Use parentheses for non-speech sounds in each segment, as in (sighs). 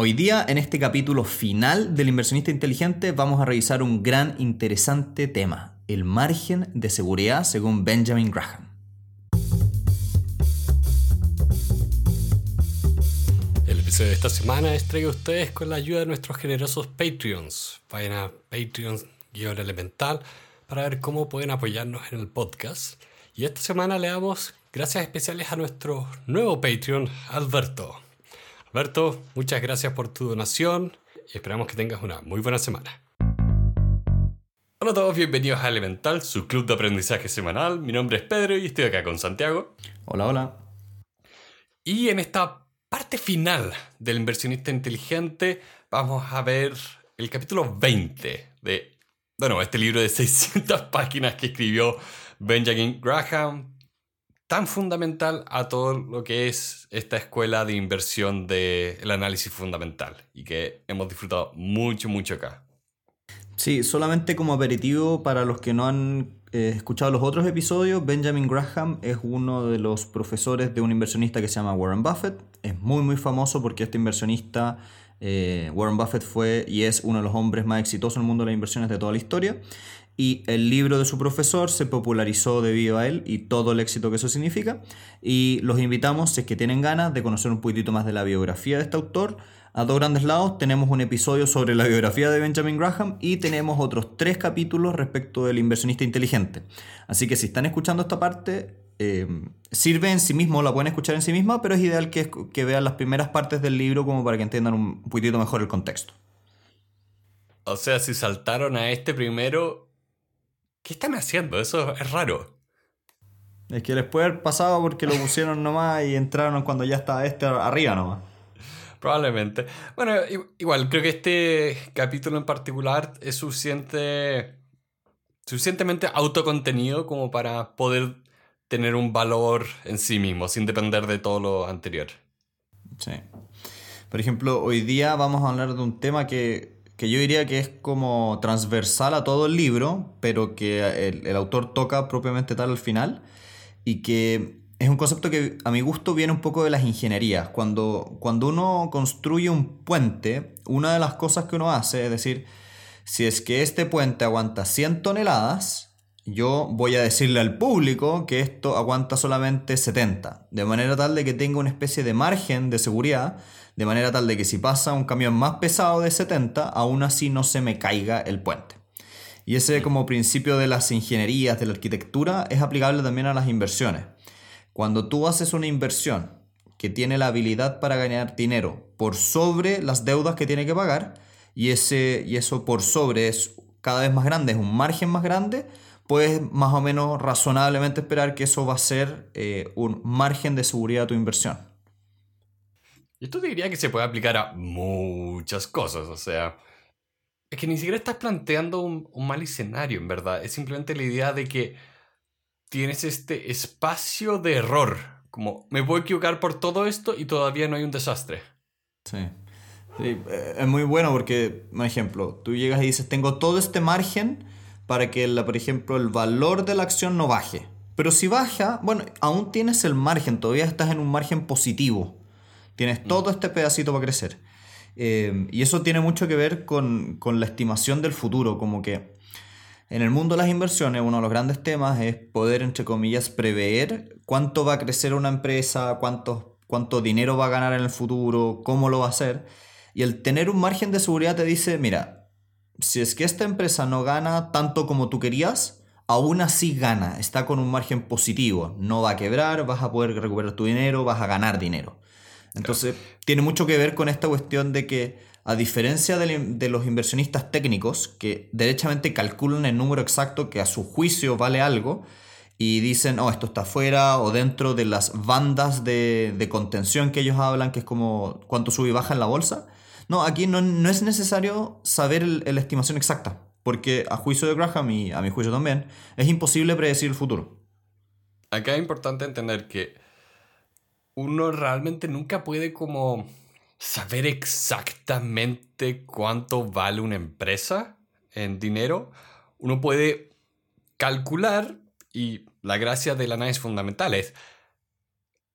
Hoy día, en este capítulo final del inversionista inteligente, vamos a revisar un gran interesante tema, el margen de seguridad según Benjamin Graham. El episodio de esta semana es traído a ustedes con la ayuda de nuestros generosos Patreons. Vayan a Patreon-elemental para ver cómo pueden apoyarnos en el podcast. Y esta semana le damos gracias especiales a nuestro nuevo Patreon, Alberto. Alberto, muchas gracias por tu donación y esperamos que tengas una muy buena semana. Hola a todos, bienvenidos a Elemental, su club de aprendizaje semanal. Mi nombre es Pedro y estoy acá con Santiago. Hola, hola. Y en esta parte final del inversionista inteligente vamos a ver el capítulo 20 de, bueno, este libro de (laughs) 600 páginas que escribió Benjamin Graham, tan fundamental a todo lo que es esta escuela de inversión del análisis fundamental y que hemos disfrutado mucho, mucho acá. Sí, solamente como aperitivo para los que no han eh, escuchado los otros episodios, Benjamin Graham es uno de los profesores de un inversionista que se llama Warren Buffett. Es muy, muy famoso porque este inversionista, eh, Warren Buffett, fue y es uno de los hombres más exitosos en el mundo de las inversiones de toda la historia y el libro de su profesor se popularizó debido a él y todo el éxito que eso significa. Y los invitamos, si es que tienen ganas de conocer un poquitito más de la biografía de este autor, a dos grandes lados tenemos un episodio sobre la biografía de Benjamin Graham y tenemos otros tres capítulos respecto del inversionista inteligente. Así que si están escuchando esta parte, eh, sirve en sí mismo, la pueden escuchar en sí misma, pero es ideal que, que vean las primeras partes del libro como para que entiendan un poquitito mejor el contexto. O sea, si saltaron a este primero, ¿Qué están haciendo? Eso es raro. Es que les puede haber pasado porque lo pusieron nomás y entraron cuando ya estaba este arriba nomás. Probablemente. Bueno, igual, creo que este capítulo en particular es suficiente, suficientemente autocontenido como para poder tener un valor en sí mismo, sin depender de todo lo anterior. Sí. Por ejemplo, hoy día vamos a hablar de un tema que que yo diría que es como transversal a todo el libro, pero que el, autor toca propiamente tal al final, y que es un concepto que a mi gusto viene un poco de las ingenierías. Cuando, cuando uno construye un puente, una de las cosas que uno hace es decir, si es que este puente aguanta 100 toneladas, yo voy a decirle al público que esto aguanta solamente 70, de manera tal de que tenga una especie de margen de seguridad de manera tal de que si pasa un camión más pesado de 70, aún así no se me caiga el puente. Y ese como principio de las ingenierías, de la arquitectura, es aplicable también a las inversiones. Cuando tú haces una inversión que tiene la habilidad para ganar dinero por sobre las deudas que tiene que pagar, y, ese, y eso por sobre es cada vez más grande, es un margen más grande, puedes más o menos razonablemente esperar que eso va a ser eh, un margen de seguridad a tu inversión. Y esto diría que se puede aplicar a muchas cosas, o sea, es que ni siquiera estás planteando un, mal escenario, en verdad, es simplemente la idea de que tienes este espacio de error, como me puedo equivocar por todo esto y todavía no hay un desastre. Sí. sí eh, es muy bueno porque, por ejemplo, tú llegas y dices, tengo todo este margen para que, la, por ejemplo, el valor de la acción no baje. Pero si baja, bueno, aún tienes el margen, todavía estás en un margen positivo. Tienes mm. todo este pedacito para crecer. Eh, y eso tiene mucho que ver con, la estimación del futuro, como que en el mundo de las inversiones uno de los grandes temas es poder, entre comillas, prever cuánto va a crecer una empresa, cuánto, cuánto dinero va a ganar en el futuro, cómo lo va a hacer. Y el tener un margen de seguridad te dice, mira, si es que esta empresa no gana tanto como tú querías, aún así gana, está con un margen positivo, no va a quebrar, vas a poder recuperar tu dinero, vas a ganar dinero. Entonces, tiene mucho que ver con esta cuestión de que, a diferencia de, los inversionistas técnicos, que derechamente calculan el número exacto que a su juicio vale algo, y dicen, oh, esto está fuera o dentro de las bandas de, contención que ellos hablan, que es como cuánto sube y baja en la bolsa. No, aquí no, es necesario saber la estimación exacta, porque a juicio de Graham y a mi juicio también, es imposible predecir el futuro. Acá es importante entender que uno realmente nunca puede como saber exactamente cuánto vale una empresa en dinero. Uno puede calcular y la gracia del análisis fundamental es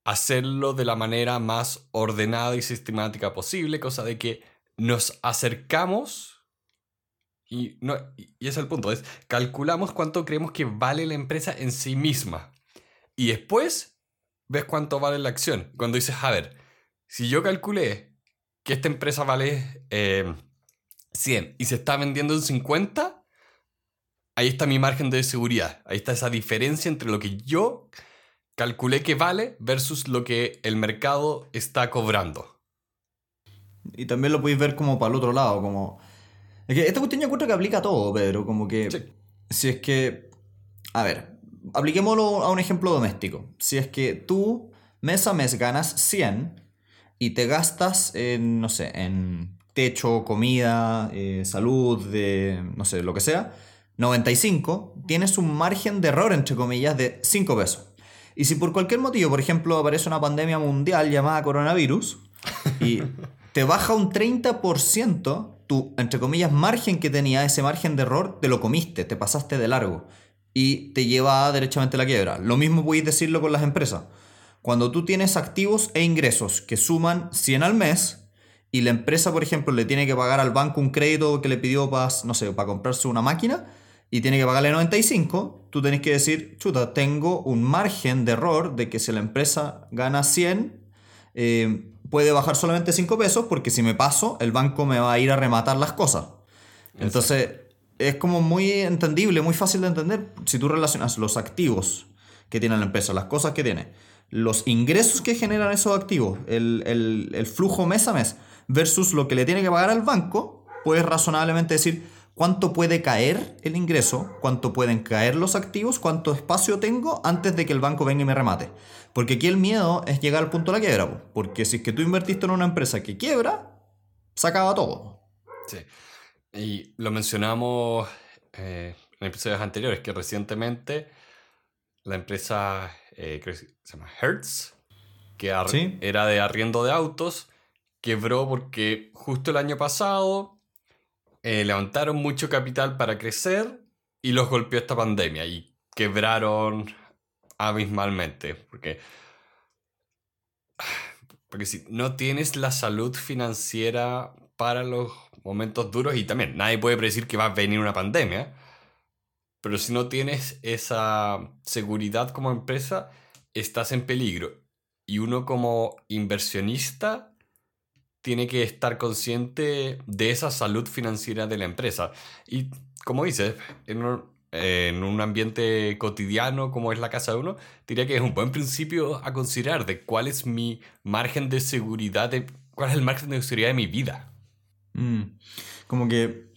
hacerlo de la manera más ordenada y sistemática posible, cosa de que nos acercamos y, no, y es el punto, es calculamos cuánto creemos que vale la empresa en sí misma. Y después ves cuánto vale la acción. Cuando dices, a ver, si yo calculé que esta empresa vale 100 eh, y se está vendiendo en 50, ahí está mi margen de seguridad. Ahí está esa diferencia entre lo que yo calculé que vale versus lo que el mercado está cobrando. Y también lo podéis ver como para el otro lado, como... Es que esta cuestión yo encuentro que aplica a todo, Pedro, como que... Si es que... A ver, apliquémoslo a un ejemplo doméstico. Si es que tú mes a mes ganas 100 y te gastas en, no sé, en techo, comida, eh, salud, de, no sé, lo que sea, 95, tienes un margen de error, entre comillas, de 5 pesos. Y si por cualquier motivo, por ejemplo, aparece una pandemia mundial llamada coronavirus y te baja un 30%, tu, entre comillas, margen que tenía, ese margen de error, te lo comiste, te pasaste de largo y te lleva derechamente a la quiebra. Lo mismo podéis decirlo con las empresas. Cuando tú tienes activos e ingresos que suman 100 al mes y la empresa, por ejemplo, le tiene que pagar al banco un crédito que le pidió para, no sé, para comprarse una máquina, y tiene que pagarle 95, tú tenés que decir, chuta, tengo un margen de error de que si la empresa gana 100, eh, puede bajar solamente 5 pesos porque si me paso, el banco me va a ir a rematar las cosas. Entonces, es como muy entendible, muy fácil de entender si tú relacionas los activos que tiene la empresa, las cosas que tiene, los ingresos que generan esos activos, el, el flujo mes a mes, versus lo que le tiene que pagar al banco, puedes razonablemente decir, cuánto puede caer el ingreso, cuánto pueden caer los activos, cuánto espacio tengo antes de que el banco venga y me remate. Porque aquí el miedo es llegar al punto de la quiebra, porque si es que tú invertiste en una empresa que quiebra, se acaba todo. Sí. Y lo mencionamos eh, en episodios anteriores, que recientemente la empresa eh, que se llama Hertz, que era de arriendo de autos, quebró porque justo el año pasado eh, levantaron mucho capital para crecer y los golpeó esta pandemia y quebraron abismalmente. Porque, (sighs) porque si no tienes la salud financiera para los momentos duros y también nadie puede predecir que va a venir una pandemia, pero si no tienes esa seguridad como empresa, estás en peligro. Y uno como inversionista tiene que estar consciente de esa salud financiera de la empresa. Y como dices, en un, ambiente cotidiano como es la casa de uno, diría que es un buen principio a considerar de cuál es mi margen de seguridad, de, cuál es el margen de seguridad de mi vida. Mm, como que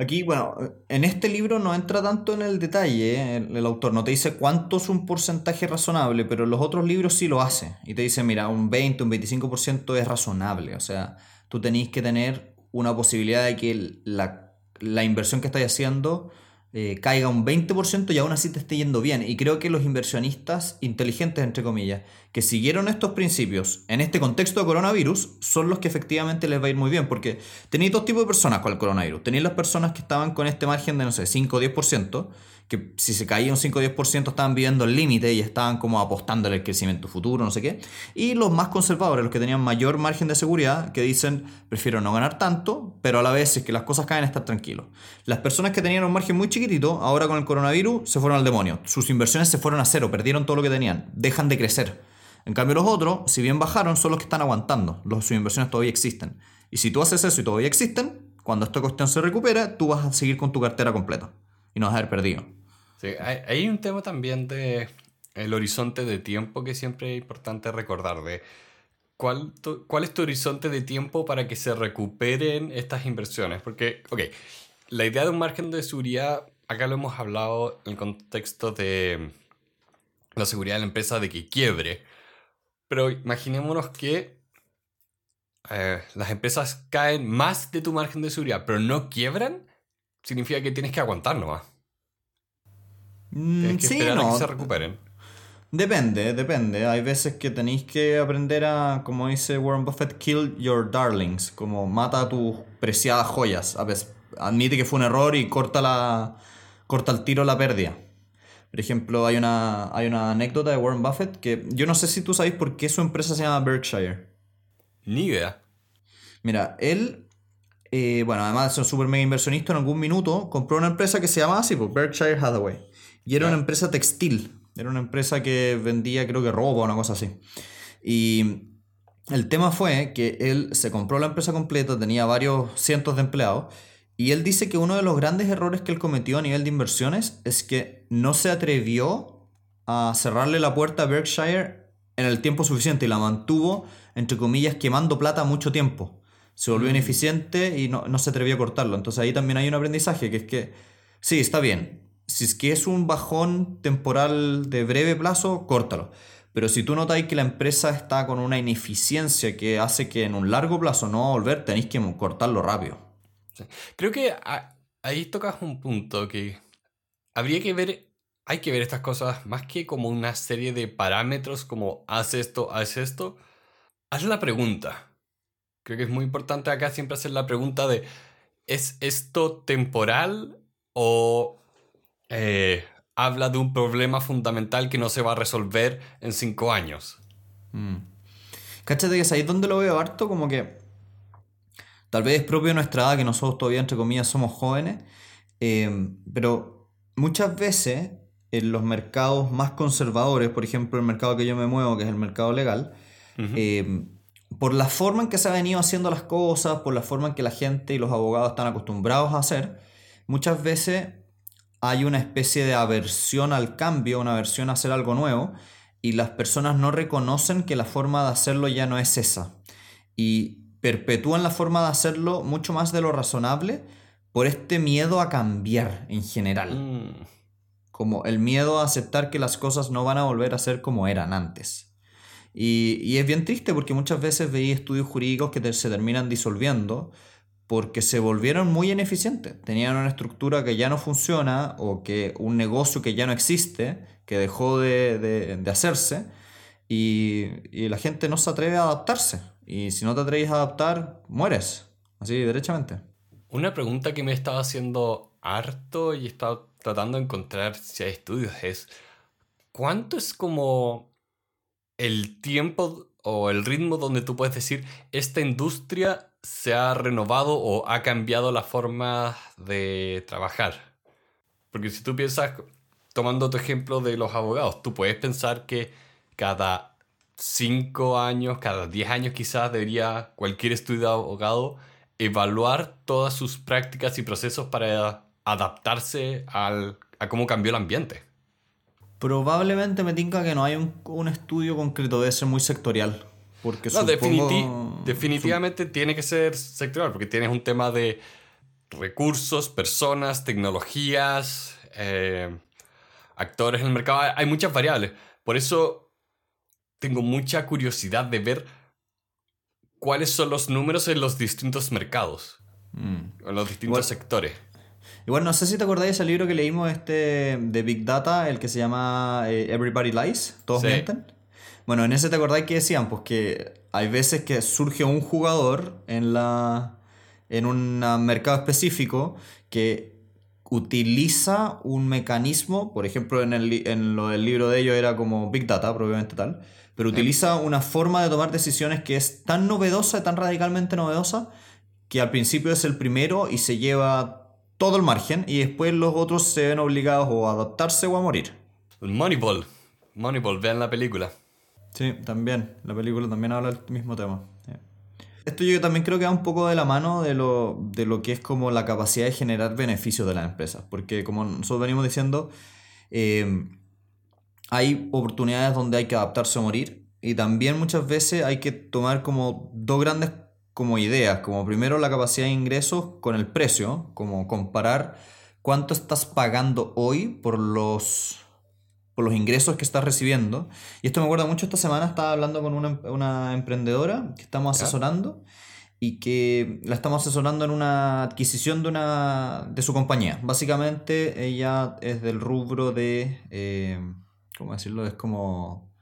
Aquí, bueno, en este libro no entra tanto en el detalle, el, autor no te dice cuánto es un porcentaje razonable, pero en los otros libros sí lo hace. Y te dice, mira, un 20, un 25% es razonable. O sea, tú tenéis que tener una posibilidad de que la, la inversión que estáis haciendo eh, caiga un 20% y aún así te esté yendo bien. Y creo que los inversionistas inteligentes, entre comillas, que siguieron estos principios en este contexto de coronavirus, son los que efectivamente les va a ir muy bien. Porque tenéis dos tipos de personas con el coronavirus. Tenéis las personas que estaban con este margen de, no sé, 5 o 10%, que si se caía un 5 o 10% estaban viviendo el límite y estaban como apostando al crecimiento futuro, no sé qué. Y los más conservadores, los que tenían mayor margen de seguridad, que dicen, prefiero no ganar tanto, pero a la vez, es que las cosas caen, estar tranquilos. Las personas que tenían un margen muy chiquitito, ahora con el coronavirus, se fueron al demonio. Sus inversiones se fueron a cero, perdieron todo lo que tenían, dejan de crecer. En cambio, los otros, si bien bajaron, son los que están aguantando. Los, sus inversiones todavía existen. Y si tú haces eso y todavía existen, cuando esta cuestión se recupera, tú vas a seguir con tu cartera completa y no vas a haber perdido. Sí, hay, un tema también de el horizonte de tiempo que siempre es importante recordar de cuál, cuál es tu horizonte de tiempo para que se recuperen estas inversiones. Porque, ok, la idea de un margen de seguridad, acá lo hemos hablado en el contexto de la seguridad de la empresa de que quiebre. Pero imaginémonos que eh, las empresas caen más de tu margen de seguridad, pero no quiebran, significa que tienes que aguantar nomás. Mm, sí, no. que se recuperen. Depende, depende. Hay veces que tenéis que aprender a, como dice Warren Buffett, kill your darlings, como mata a tus preciadas joyas. A veces, admite que fue un error y corta, la, corta el tiro la pérdida. Por ejemplo, hay una, hay una anécdota de Warren Buffett que yo no sé si tú sabes por qué su empresa se llama Berkshire. Ni idea. Mira, él, eh, bueno, además de ser un super mega inversionista, en algún minuto compró una empresa que se llama así, pues, Berkshire Hathaway. Y era una empresa textil. Era una empresa que vendía, creo que ropa o una cosa así. Y el tema fue que él se compró la empresa completa, tenía varios cientos de empleados. Y él dice que uno de los grandes errores que él cometió a nivel de inversiones es que no se atrevió a cerrarle la puerta a Berkshire en el tiempo suficiente y la mantuvo, entre comillas, quemando plata mucho tiempo. Se volvió ineficiente y no, no se atrevió a cortarlo. Entonces ahí también hay un aprendizaje, que es que, sí, está bien. Si es que es un bajón temporal de breve plazo, córtalo. Pero si tú notáis que la empresa está con una ineficiencia que hace que en un largo plazo no va a volver, tenéis que cortarlo rápido. Creo que ahí tocas un punto que habría que ver, hay que ver estas cosas más que como una serie de parámetros como haz esto, haz esto. Haz la pregunta. Creo que es muy importante acá siempre hacer la pregunta de ¿es esto temporal o eh, habla de un problema fundamental que no se va a resolver en cinco años? Mm. Cáchate que es ahí donde lo veo harto, como que tal vez es propio de nuestra edad, que nosotros todavía, entre comillas, somos jóvenes, eh, pero muchas veces en los mercados más conservadores, por ejemplo, el mercado que yo me muevo, que es el mercado legal, eh, por la forma en que se ha venido haciendo las cosas, por la forma en que la gente y los abogados están acostumbrados a hacer, muchas veces hay una especie de aversión al cambio, una aversión a hacer algo nuevo, y las personas no reconocen que la forma de hacerlo ya no es esa. Y perpetúan la forma de hacerlo mucho más de lo razonable por este miedo a cambiar en general. Mm. Como el miedo a aceptar que las cosas no van a volver a ser como eran antes. Y, y es bien triste porque muchas veces veía estudios jurídicos que te- se terminan disolviendo porque se volvieron muy ineficientes. Tenían una estructura que ya no funciona o que un negocio que ya no existe, que dejó de, de- de hacerse y, y la gente no se atreve a adaptarse. Y si no te atreves a adaptar, mueres. Así, derechamente. Una pregunta que me estaba haciendo harto y he estado tratando de encontrar si hay estudios es ¿cuánto es como el tiempo o el ritmo donde tú puedes decir esta industria se ha renovado o ha cambiado la forma de trabajar? Porque si tú piensas, tomando tu ejemplo de los abogados, tú puedes pensar que cada cinco años, cada 10 años quizás debería cualquier estudio de abogado evaluar todas sus prácticas y procesos para adaptarse al, a cómo cambió el ambiente. Probablemente me tinca que no hay un, un estudio concreto, debe ser muy sectorial. Porque No, supongo- definiti- definitivamente tiene que ser sectorial, porque tienes un tema de recursos, personas, tecnologías, eh, actores en el mercado. Hay- muchas variables. Por eso tengo mucha curiosidad de ver cuáles son los números en los distintos mercados, Mm. en los distintos Igual- sectores. Igual no sé si te acordáis ese libro que leímos este de Big Data, el que se llama eh, Everybody Lies, todos Sí. mienten. Bueno, en ese te acordáis que decían, pues que hay veces que surge un jugador en la en un mercado específico que utiliza un mecanismo, por ejemplo en, el, en lo del libro de ellos era como Big Data, probablemente tal, pero utiliza una forma de tomar decisiones que es tan novedosa, tan radicalmente novedosa, que al principio es el primero y se lleva todo el margen y después los otros se ven obligados o a adaptarse o a morir. Moneyball. Moneyball, vean la película. Sí, también. La película también habla del mismo tema. Esto yo también creo que va un poco de la mano de lo, de lo que es como la capacidad de generar beneficios de las empresas. Porque como nosotros venimos diciendo, eh, hay oportunidades donde hay que adaptarse o morir. Y también muchas veces hay que tomar como dos grandes como ideas. Como primero la capacidad de ingresos con el precio. Como comparar cuánto estás pagando hoy por los por los ingresos que estás recibiendo. Y esto me acuerda mucho, esta semana estaba hablando con una, una emprendedora que estamos asesorando y que la estamos asesorando en una adquisición de, una, de su compañía. Básicamente ella es del rubro de, eh, ¿cómo decirlo? Es como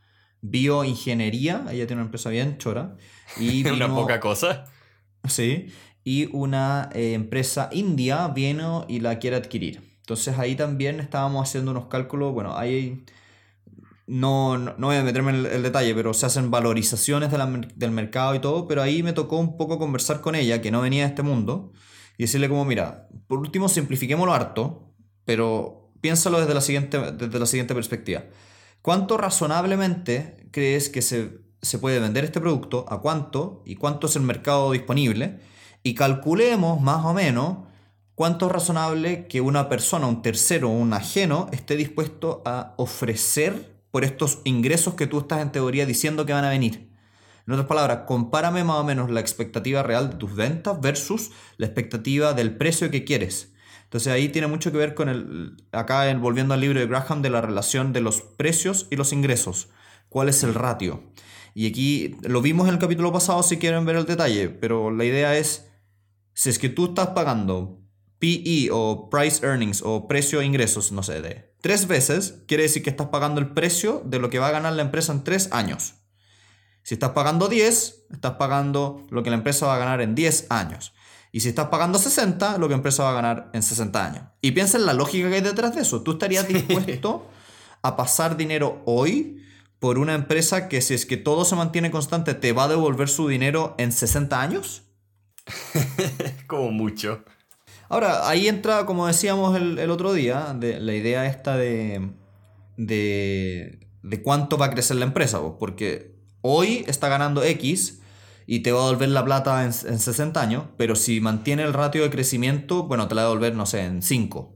bioingeniería, ella tiene una empresa bien chora. Y (laughs) una poca cosa. Sí, y una eh, empresa india vino y la quiere adquirir. Entonces ahí también estábamos haciendo unos cálculos, bueno, ahí no, no, voy a meterme en el, detalle, pero se hacen valorizaciones del mercado y todo, pero ahí me tocó un poco conversar con ella, que no venía de este mundo, y decirle como, mira, por último simplifiquémoslo harto, pero piénsalo desde la siguiente, desde la siguiente perspectiva. ¿Cuánto razonablemente crees que se, se puede vender este producto? ¿A cuánto? ¿Y cuánto es el mercado disponible? Y calculemos más o menos cuánto es razonable que una persona, un tercero, un ajeno, esté dispuesto a ofrecer por estos ingresos que tú estás en teoría diciendo que van a venir. En otras palabras, compárame más o menos la expectativa real de tus ventas versus la expectativa del precio que quieres. Entonces ahí tiene mucho que ver con el, acá volviendo al libro de Graham, de la relación de los precios y los ingresos. ¿Cuál es el ratio? Y aquí lo vimos en el capítulo pasado si quieren ver el detalle, pero la idea es, si es que tú estás pagando PE o Price Earnings o precio ingresos, no sé, de tres veces, quiere decir que estás pagando el precio de lo que va a ganar la empresa en tres años. Si estás pagando 10, estás pagando lo que la empresa va a ganar en 10 años. Y si estás pagando 60, lo que la empresa va a ganar en 60 años. Y piensa en la lógica que hay detrás de eso. ¿Tú estarías dispuesto a pasar dinero hoy por una empresa que si es que todo se mantiene constante te va a devolver su dinero en 60 años? (laughs) Como mucho. Ahora, ahí entra, como decíamos el, otro día, de, la idea esta de, de, de, cuánto va a crecer la empresa, porque hoy está ganando X y te va a devolver la plata en, en 60 años, pero si mantiene el ratio de crecimiento, bueno, te la va a devolver, no sé, en 5.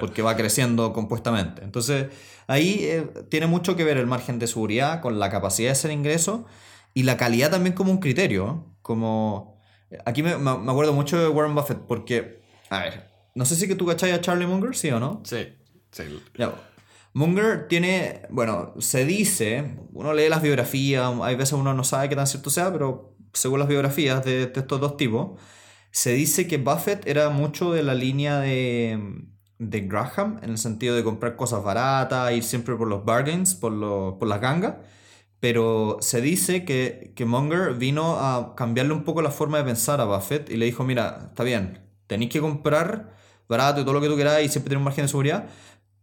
Porque va creciendo compuestamente. Entonces, ahí eh, tiene mucho que ver el margen de seguridad con la capacidad de hacer ingreso y la calidad también como un criterio. Como. Aquí me, me acuerdo mucho de Warren Buffett porque a ver, no sé si que tú cachai a Charlie Munger, ¿sí o no? Sí, sí. Munger tiene, bueno, se dice, uno lee las biografías, hay veces uno no sabe qué tan cierto sea, pero según las biografías de, estos dos tipos, se dice que Buffett era mucho de la línea de, de Graham, en el sentido de comprar cosas baratas, ir siempre por los bargains, por, por las gangas, pero se dice que, que Munger vino a cambiarle un poco la forma de pensar a Buffett y le dijo, mira, está bien, tenéis que comprar barato y todo lo que tú queráis y siempre tener un margen de seguridad,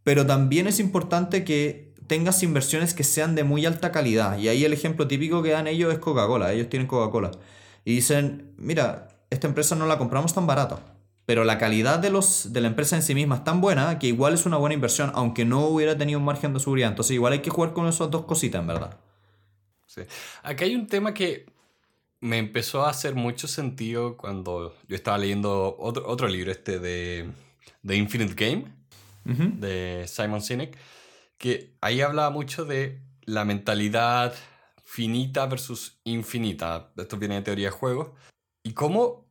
pero también es importante que tengas inversiones que sean de muy alta calidad. Y ahí el ejemplo típico que dan ellos es Coca-Cola. Ellos tienen Coca-Cola. Y dicen, mira, esta empresa no la compramos tan barata. Pero la calidad de, los, de la empresa en sí misma es tan buena que igual es una buena inversión, aunque no hubiera tenido un margen de seguridad. Entonces igual hay que jugar con esas dos cositas, en verdad. Sí. Aquí hay un tema que me empezó a hacer mucho sentido cuando yo estaba leyendo otro, otro libro, este de The Infinite Game, de Simon Sinek, que ahí hablaba mucho de la mentalidad finita versus infinita. Esto viene de teoría de juegos. Y cómo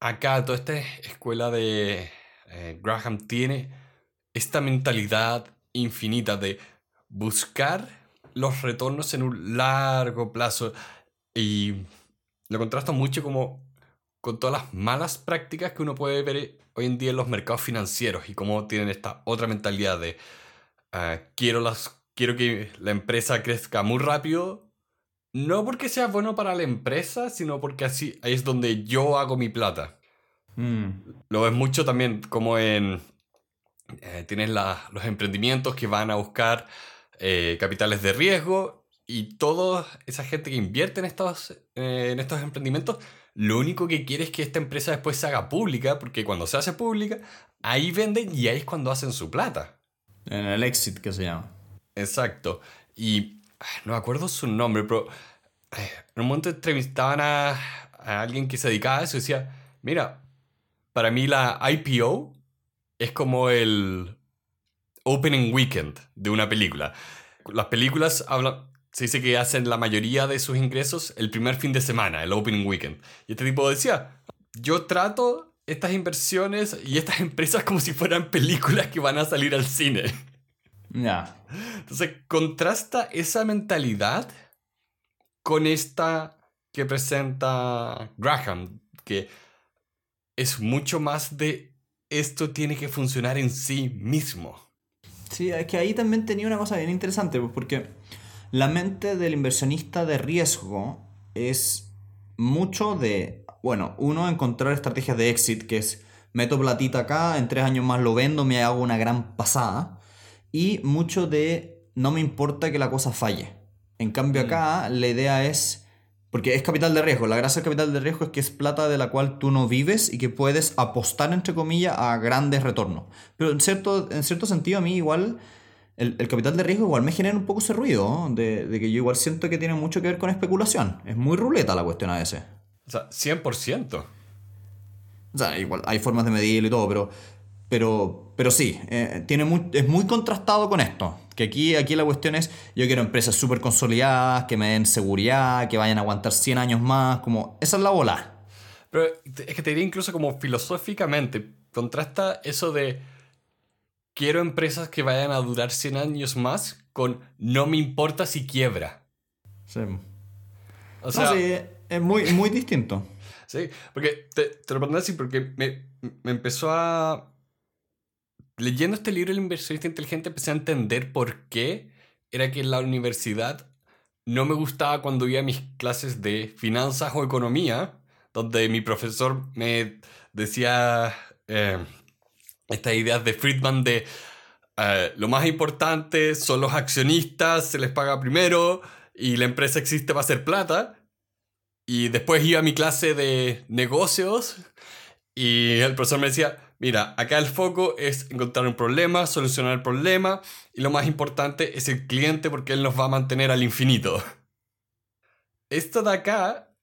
acá toda esta escuela de eh, Graham tiene esta mentalidad infinita de buscar los retornos en un largo plazo y lo contrasta mucho como con todas las malas prácticas que uno puede ver hoy en día en los mercados financieros y cómo tienen esta otra mentalidad de ah, quiero, las, quiero que la empresa crezca muy rápido, no porque sea bueno para la empresa, sino porque así ahí es donde yo hago mi plata. Mm. Lo ves mucho también como en... Eh, tienes los emprendimientos que van a buscar eh, capitales de riesgo y toda esa gente que invierte en estos, eh, en estos emprendimientos, lo único que quiere es que esta empresa después se haga pública, porque cuando se hace pública, ahí venden y ahí es cuando hacen su plata. En el exit que se llama. Exacto. Y ah, no me acuerdo su nombre, pero eh, en un momento entrevistaban a, a alguien que se dedicaba a eso y decía, mira, para mí la IPO es como el opening weekend de una película. Las películas hablan, se dice que hacen la mayoría de sus ingresos el primer fin de semana, el opening weekend. Y este tipo decía, yo trato estas inversiones y estas (laughs) empresas como si fueran películas que van a salir al cine. Ya. Entonces, contrasta esa mentalidad con esta que presenta Graham, que es mucho más de esto tiene que funcionar en sí mismo. Sí, es que ahí también tenía una cosa bien interesante, pues, porque la mente del inversionista de riesgo es mucho de, bueno, uno, encontrar estrategias de exit, que es meto platita acá, en tres años más lo vendo, me hago una gran pasada. Y mucho de no me importa que la cosa falle. En cambio acá la idea es, porque es capital de riesgo, la gracia del capital de riesgo es que es plata de la cual tú no vives y que puedes apostar, entre comillas, a grandes retornos. Pero en cierto, en cierto sentido a mí igual... El, capital de riesgo igual me genera un poco ese ruido, de, de, que yo igual siento que tiene mucho que ver con especulación. Es muy ruleta la cuestión a veces. O sea, 100%. O sea, igual hay formas de medirlo y todo, pero, pero, pero sí, eh, tiene muy, es muy contrastado con esto. Que aquí, aquí la cuestión es, yo quiero empresas súper consolidadas, que me den seguridad, que vayan a aguantar 100 años más, como, esa es la bola. Pero es que te diría incluso como filosóficamente, contrasta eso de quiero empresas que vayan a durar 100 años más con no me importa si quiebra. Sí. O sea, sí, es muy, muy distinto. (laughs) Sí, porque te, te lo pregunto así porque me, me, empezó a... Leyendo este libro, El inversionista inteligente, empecé a entender por qué era que en la universidad no me gustaba cuando iba a mis clases de finanzas o economía, donde mi profesor me decía eh, estas ideas de Friedman de eh, lo más importante son los accionistas, se les paga primero y la empresa existe para hacer plata. Y después iba a mi clase de negocios y el profesor me decía, mira, acá el foco es encontrar un problema, solucionar el problema y lo más importante es el cliente porque él nos va a mantener al infinito. Esto de acá,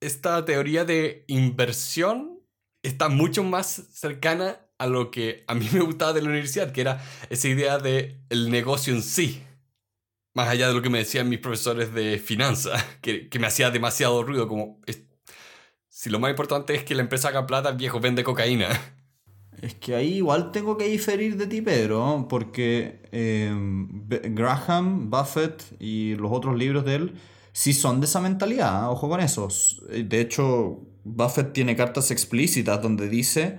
esta teoría de inversión está mucho más cercana a lo que a mí (laughs) me gustaba de la universidad, que era esa idea de el negocio en sí. Más allá de lo que me decían mis profesores de finanzas, (laughs) que, me hacía demasiado ruido, como si lo más importante es que la empresa haga plata, el viejo vende cocaína. (laughs) Es que ahí igual tengo que diferir de ti, Pedro, porque em, Graham, Buffett y los otros libros de él sí son de esa mentalidad, ojo con eso. De hecho, Buffett tiene cartas explícitas donde dice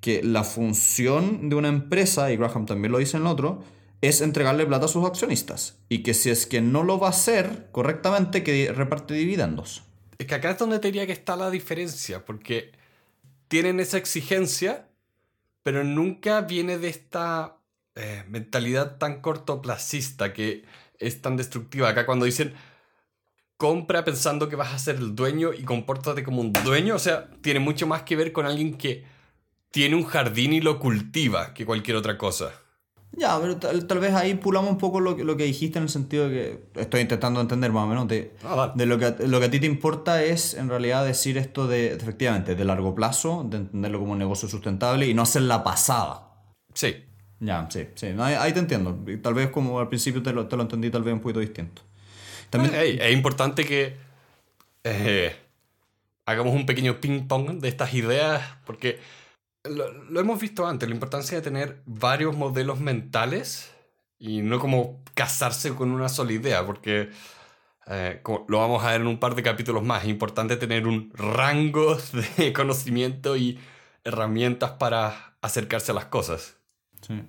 que la función de una empresa, y Graham también lo dice en el otro, es entregarle plata a sus accionistas. Y que si es que no lo va a hacer correctamente, que reparte dividendos. Es que acá es donde diría que está la diferencia, porque tienen esa exigencia, pero nunca viene de esta eh, mentalidad tan cortoplacista que es tan destructiva. Acá cuando dicen compra pensando que vas a ser el dueño y compórtate como un dueño, o sea, tiene mucho más que ver con alguien que tiene un jardín y lo cultiva que cualquier otra cosa. Ya, pero tal, vez ahí pulamos un poco lo, lo, que dijiste en el sentido de que estoy intentando entender más o menos de, ah, de lo, que, lo que a ti te importa es en realidad decir esto de, efectivamente, de largo plazo, de entenderlo como un negocio sustentable y no hacer la pasada. Sí. Ya, sí, sí. ahí, te entiendo. Tal vez como al principio te lo, te lo entendí tal vez un poquito distinto. También... es importante que eh, hagamos un pequeño ping-pong de estas ideas porque lo, hemos visto antes, la importancia de tener varios modelos mentales y no como casarse con una sola idea, porque eh, lo vamos a ver en un par de capítulos más. Importante tener un rango (laughs) de conocimiento y herramientas para acercarse a las cosas. Sí.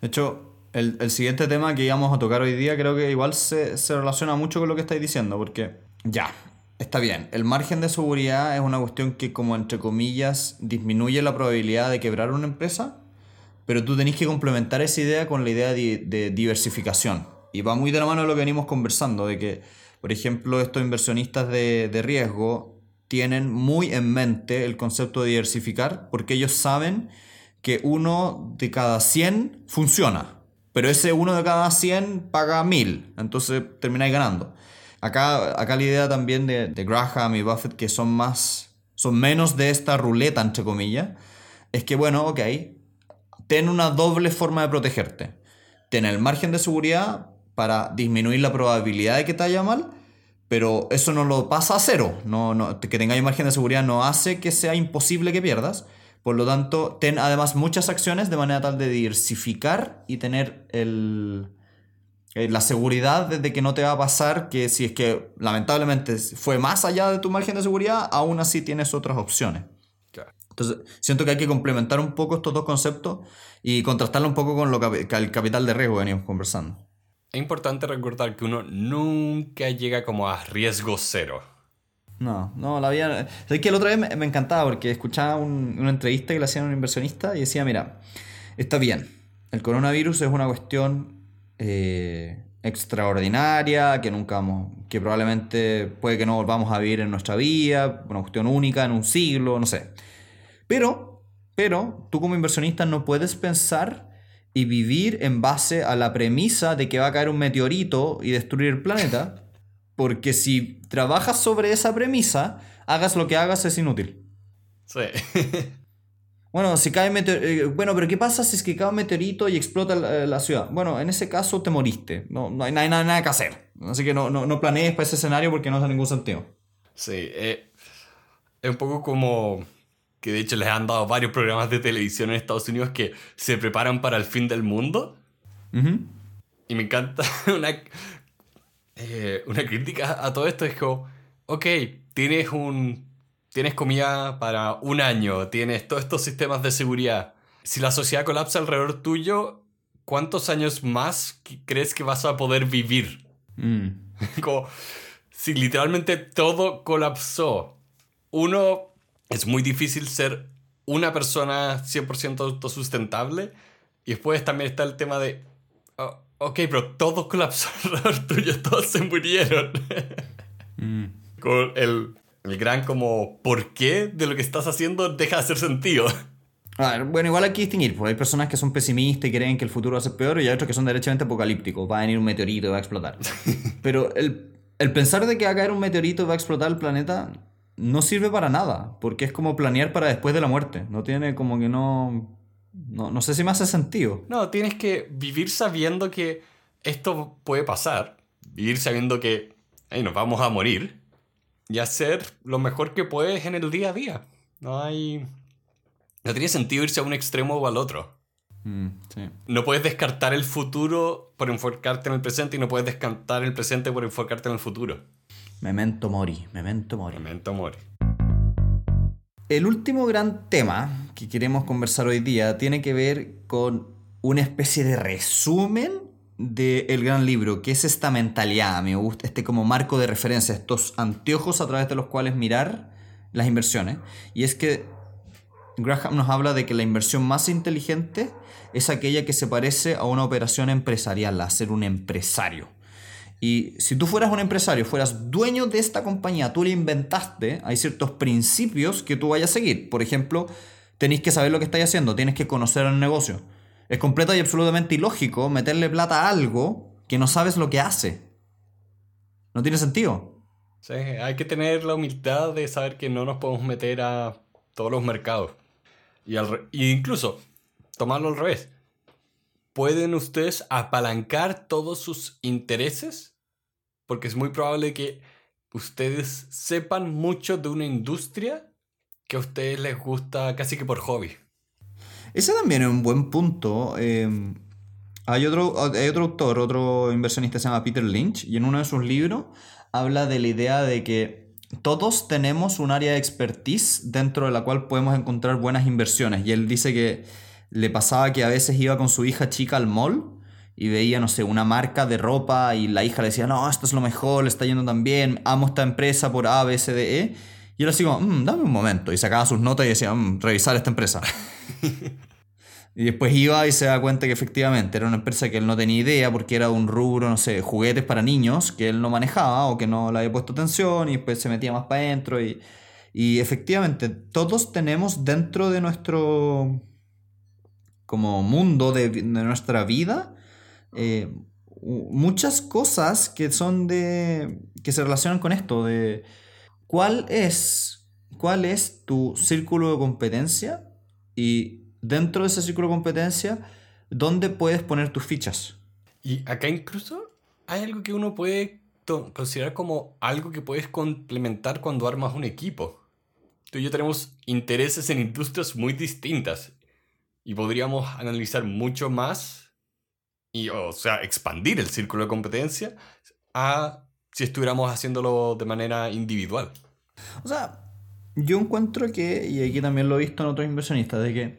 De hecho, el, el, siguiente tema que íbamos a tocar hoy día creo que igual se, se relaciona mucho con lo que estáis diciendo, porque ya, Está bien, el margen de seguridad es una cuestión que como entre comillas disminuye la probabilidad de quebrar una empresa, pero tú tenés que complementar esa idea con la idea de, diversificación. Y va muy de la mano de lo que venimos conversando, de que, por ejemplo, estos inversionistas de, de riesgo tienen muy en mente el concepto de diversificar, porque ellos saben que uno de cada 100 funciona, pero ese uno de cada 100 paga 1000, entonces termináis ganando. Acá, acá la idea también de, de Graham y Buffett, que son más, son menos de esta ruleta, entre comillas, es que, bueno, ok, ten una doble forma de protegerte. Ten el margen de seguridad para disminuir la probabilidad de que te haya mal, pero eso no lo pasa a cero. No, no, que tengáis margen de seguridad no hace que sea imposible que pierdas. Por lo tanto, ten además muchas acciones de manera tal de diversificar y tener el, eh, la seguridad de que no te va a pasar que si es que lamentablemente fue más allá de tu margen de seguridad, aún así tienes otras opciones. Entonces, siento que hay que complementar un poco estos dos conceptos y contrastarlo un poco con lo que, el capital de riesgo que venimos conversando. Es importante recordar que uno nunca llega como a riesgo cero. No, no, la vida... Es que el otro día me, me encantaba porque escuchaba un- una entrevista que le hacían a un inversionista y decía, mira, está bien, el coronavirus es una cuestión eh, extraordinaria, que nunca vamos, que probablemente puede que no volvamos a vivir en nuestra vida, una cuestión única en un siglo, no sé. Pero, pero, tú como inversionista no puedes pensar y vivir en base a la premisa de que va a caer un meteorito y destruir el planeta, porque si trabajas sobre esa premisa, hagas lo que hagas es inútil. Sí. (laughs) Bueno, si cae eh, bueno, pero ¿qué pasa si es que cae un meteorito y explota la, la ciudad? Bueno, en ese caso te moriste. No, no hay, hay nada, nada que hacer. Así que no, no, no planees para ese escenario porque no hace ningún sentido. Sí, eh, es un poco como que de hecho les han dado varios programas de televisión en Estados Unidos que se preparan para el fin del mundo. Y me encanta (laughs) una, eh, una crítica a todo esto. Es como, ok, tienes un... Tienes comida para un año, tienes todos estos sistemas de seguridad. Si la sociedad colapsa alrededor tuyo, ¿cuántos años más crees que vas a poder vivir? Mm. (laughs) Como si literalmente todo colapsó. Uno, es muy difícil ser una persona 100% autosustentable. Y después también está el tema de, oh, ok, pero todo colapsó (laughs) alrededor tuyo, todos se murieron. Mm. Con el, el gran como, ¿por qué de lo que estás haciendo deja de hacer sentido? A ver, bueno, igual hay que distinguir, porque hay personas que son pesimistas y creen que el futuro va a ser peor, y hay otros que son derechamente apocalípticos, va a venir un meteorito y va a explotar. (laughs) Pero el, el pensar de que va a caer un meteorito y va a explotar el planeta no sirve para nada, porque es como planear para después de la muerte. No tiene como que no... No, no sé si me hace sentido. No, tienes que vivir sabiendo que esto puede pasar. Vivir sabiendo que "Ey, nos vamos a morir. Y hacer lo mejor que puedes en el día a día. No hay... No tiene sentido irse a un extremo o al otro. Mm, sí. No puedes descartar el futuro por enfocarte en el presente y no puedes descartar el presente por enfocarte en el futuro. Memento mori, memento mori. Momento amor. El último gran tema que queremos conversar hoy día tiene que ver con una especie de resumen del gran libro, que es esta mentalidad, me gusta, este como marco de referencia, estos anteojos a través de los cuales mirar las inversiones. Y es que Graham nos habla de que la inversión más inteligente es aquella que se parece a una operación empresarial, a ser un empresario. Y si tú fueras un empresario, fueras dueño de esta compañía, tú la inventaste, hay ciertos principios que tú vayas a seguir. Por ejemplo, tenéis que saber lo que estáis haciendo, tienes que conocer el negocio. Es completo y absolutamente ilógico meterle plata a algo que no sabes lo que hace. No tiene sentido. Sí, hay que tener la humildad de saber que no nos podemos meter a todos los mercados. Y, al y incluso, tomarlo al revés. ¿Pueden ustedes apalancar todos sus intereses? Porque es muy probable que ustedes sepan mucho de una industria que a ustedes les gusta casi que por hobby. Ese también es un buen punto. Eh, hay, otro, hay otro autor, otro inversionista se llama Peter Lynch, y en uno de sus libros habla de la idea de que todos tenemos un área de expertise dentro de la cual podemos encontrar buenas inversiones. Y él dice que le pasaba que a veces iba con su hija chica al mall y veía, no sé, una marca de ropa y la hija le decía, no, esto es lo mejor, le está yendo tan bien, amo esta empresa por A, B, C, D, E. Y él así como, "Mm, dame un momento. Y sacaba sus notas y decía, "Mm, revisar esta empresa. (laughs) Y después iba y se da cuenta que efectivamente era una empresa que él no tenía idea porque era un rubro, no sé, juguetes para niños que él no manejaba o que no le había puesto atención y después se metía más para adentro. Y, y efectivamente, todos tenemos dentro de nuestro como mundo de, de nuestra vida eh, muchas cosas que son de. que se relacionan con esto. de ¿Cuál es, cuál es tu círculo de competencia? Y dentro de ese círculo de competencia, ¿dónde puedes poner tus fichas? Y acá incluso hay algo que uno puede considerar como algo que puedes complementar cuando armas un equipo. Tú y yo tenemos intereses en industrias muy distintas y podríamos analizar mucho más y, o sea, expandir el círculo de competencia a si estuviéramos haciéndolo de manera individual. O sea, yo encuentro que, y aquí también lo he visto en otros inversionistas, de que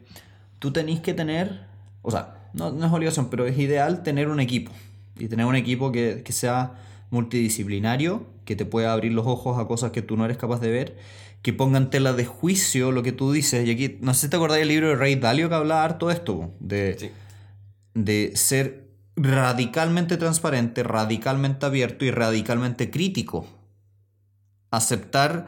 tú tenés que tener, o sea, no, no es obligación, pero es ideal tener un equipo. Y tener un equipo que, que sea multidisciplinario, que te pueda abrir los ojos a cosas que tú no eres capaz de ver, que pongan tela de juicio lo que tú dices. Y aquí, no sé si te acordáis del libro de Ray Dalio que hablaba harto de esto, de, de ser radicalmente transparente, radicalmente abierto y radicalmente crítico. Aceptar,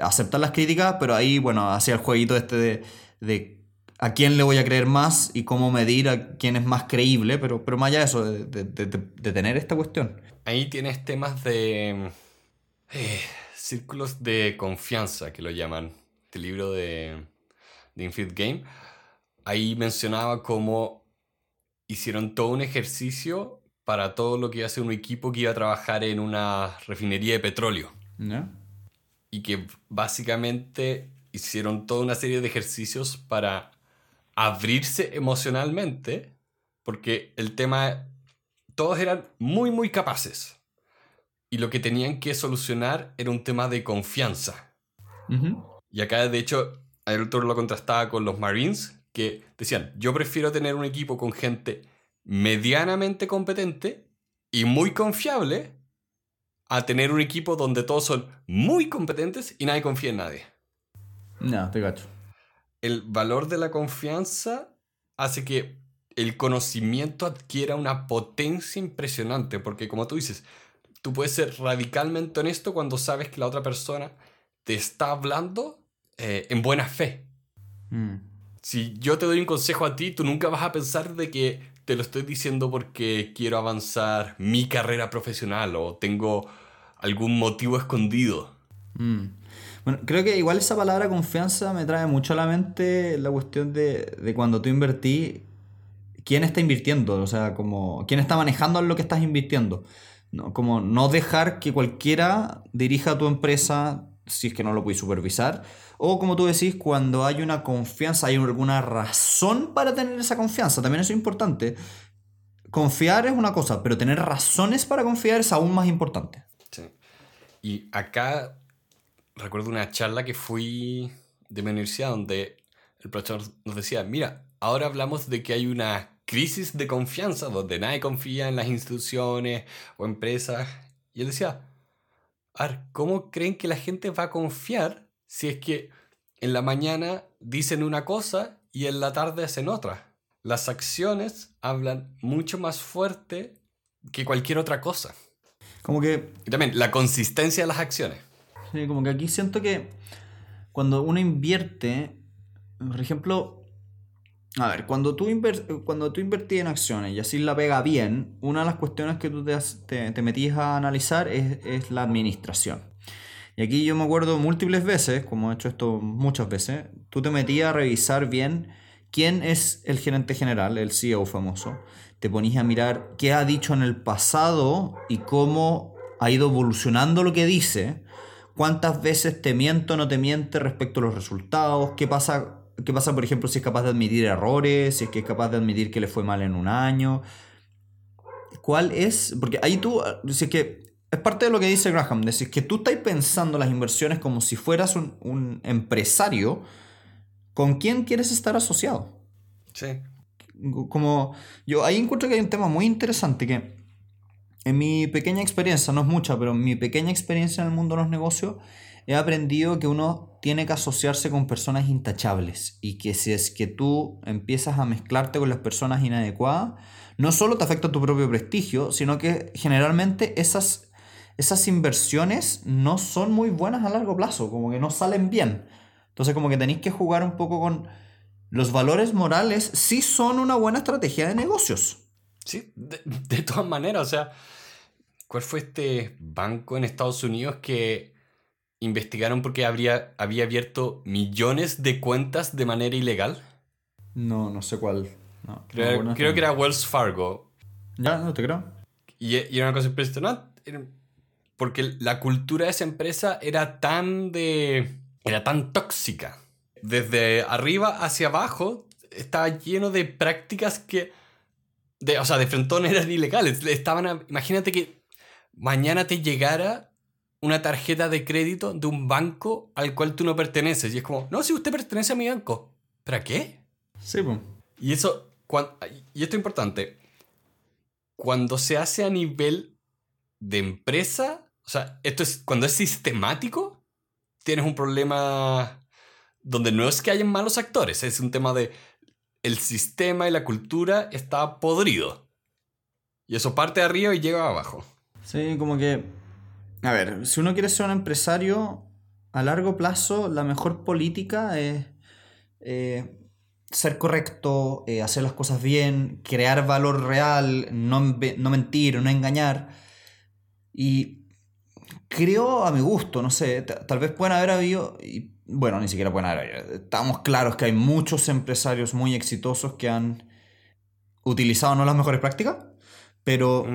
aceptar las críticas, pero ahí, bueno, hacía el jueguito este de, de a quién le voy a creer más y cómo medir a quién es más creíble, pero, pero más allá de eso, de, de, tener esta cuestión. Ahí tienes temas de eh, círculos de confianza, que lo llaman, este libro de, de Infinite Game. Ahí mencionaba cómo hicieron todo un ejercicio para todo lo que iba a ser un equipo que iba a trabajar en una refinería de petróleo. Y que básicamente hicieron toda una serie de ejercicios para abrirse emocionalmente, porque el tema, todos eran muy, muy capaces. Y lo que tenían que solucionar era un tema de confianza. Y acá, de hecho, el autor lo contrastaba con los Marines, que decían, yo prefiero tener un equipo con gente medianamente competente y muy confiable a tener un equipo donde todos son muy competentes y nadie confía en nadie. No, te gacho. El valor de la confianza hace que el conocimiento adquiera una potencia impresionante, porque como tú dices, tú puedes ser radicalmente honesto cuando sabes que la otra persona te está hablando eh, en buena fe. Mm. Si yo te doy un consejo a ti, tú nunca vas a pensar de que te lo estoy diciendo porque quiero avanzar mi carrera profesional o tengo algún motivo escondido. Mm. Bueno, creo que igual esa palabra confianza me trae mucho a la mente la cuestión de, de cuando tú invertí, quién está invirtiendo, o sea, como quién está manejando lo que estás invirtiendo. ¿no? Como no dejar que cualquiera dirija tu empresa si es que no lo puedes supervisar. O como tú decís, cuando hay una confianza, hay alguna razón para tener esa confianza. También eso es importante. Confiar es una cosa, pero tener razones para confiar es aún más importante. Sí. Y acá recuerdo una charla que fui de mi universidad donde el profesor nos decía, mira, ahora hablamos de que hay una crisis de confianza donde nadie confía en las instituciones o empresas. Y él decía, a ver, ¿cómo creen que la gente va a confiar si es que en la mañana dicen una cosa y en la tarde hacen otra? Las acciones hablan mucho más fuerte que cualquier otra cosa. Como que... Y también la consistencia de las acciones. Sí, como que aquí siento que cuando uno invierte, por ejemplo, a ver, cuando tú, cuando tú invertís en acciones y así la pega bien, una de las cuestiones que tú te, te, te metís a analizar es, es, la administración. Y aquí yo me acuerdo múltiples veces, como he hecho esto muchas veces, tú te metías a revisar bien quién es el gerente general, el CEO famoso. Te ponías a mirar qué ha dicho en el pasado y cómo ha ido evolucionando lo que dice. Cuántas veces te miento o no te miente respecto a los resultados. ¿Qué pasa ¿Qué pasa, por ejemplo, si es capaz de admitir errores, si es que es capaz de admitir que le fue mal en un año? ¿Cuál es? Porque ahí tú, si es que es parte de lo que dice Graham, decir que tú estás pensando las inversiones como si fueras un, un empresario, ¿con quién quieres estar asociado? Sí. Como yo ahí encuentro que hay un tema muy interesante que en mi pequeña experiencia, no es mucha, pero en mi pequeña experiencia en el mundo de los negocios, he aprendido que uno tiene que asociarse con personas intachables y que si es que tú empiezas a mezclarte con las personas inadecuadas, no solo te afecta tu propio prestigio, sino que generalmente esas, esas inversiones no son muy buenas a largo plazo, como que no salen bien. Entonces como que tenéis que jugar un poco con los valores morales, sí son una buena estrategia de negocios. Sí, de, de todas maneras, o sea, ¿cuál fue este banco en Estados Unidos que investigaron porque habría, había abierto millones de cuentas de manera ilegal. No, no sé cuál. creo, que era Wells Fargo. Ya, no te creo. Y, y, era una cosa impresionante. Porque la cultura de esa empresa era tan de. era tan tóxica. Desde arriba hacia abajo estaba lleno de prácticas que. De, o sea, de frentón eran ilegales. Estaban imagínate que mañana te llegara una tarjeta de crédito de un banco al cual tú no perteneces. Y es como, no, si usted pertenece a mi banco. ¿Para qué? Sí, pues. Y eso, y esto es importante, cuando se hace a nivel de empresa, o O sea, esto es cuando es sistemático, tienes un problema donde no es que hayan malos actores, es un tema de el sistema y la cultura está podrido. Y eso parte de arriba y llega abajo. Sí, como que. A ver, si uno quiere ser un empresario, a largo plazo, la mejor política es eh, ser correcto, eh, hacer las cosas bien, crear valor real, no, no mentir, no engañar. Y creo a mi gusto, no sé, tal vez pueden haber habido, y, bueno, ni siquiera pueden haber habido, estamos claros que hay muchos empresarios muy exitosos que han utilizado no las mejores prácticas, pero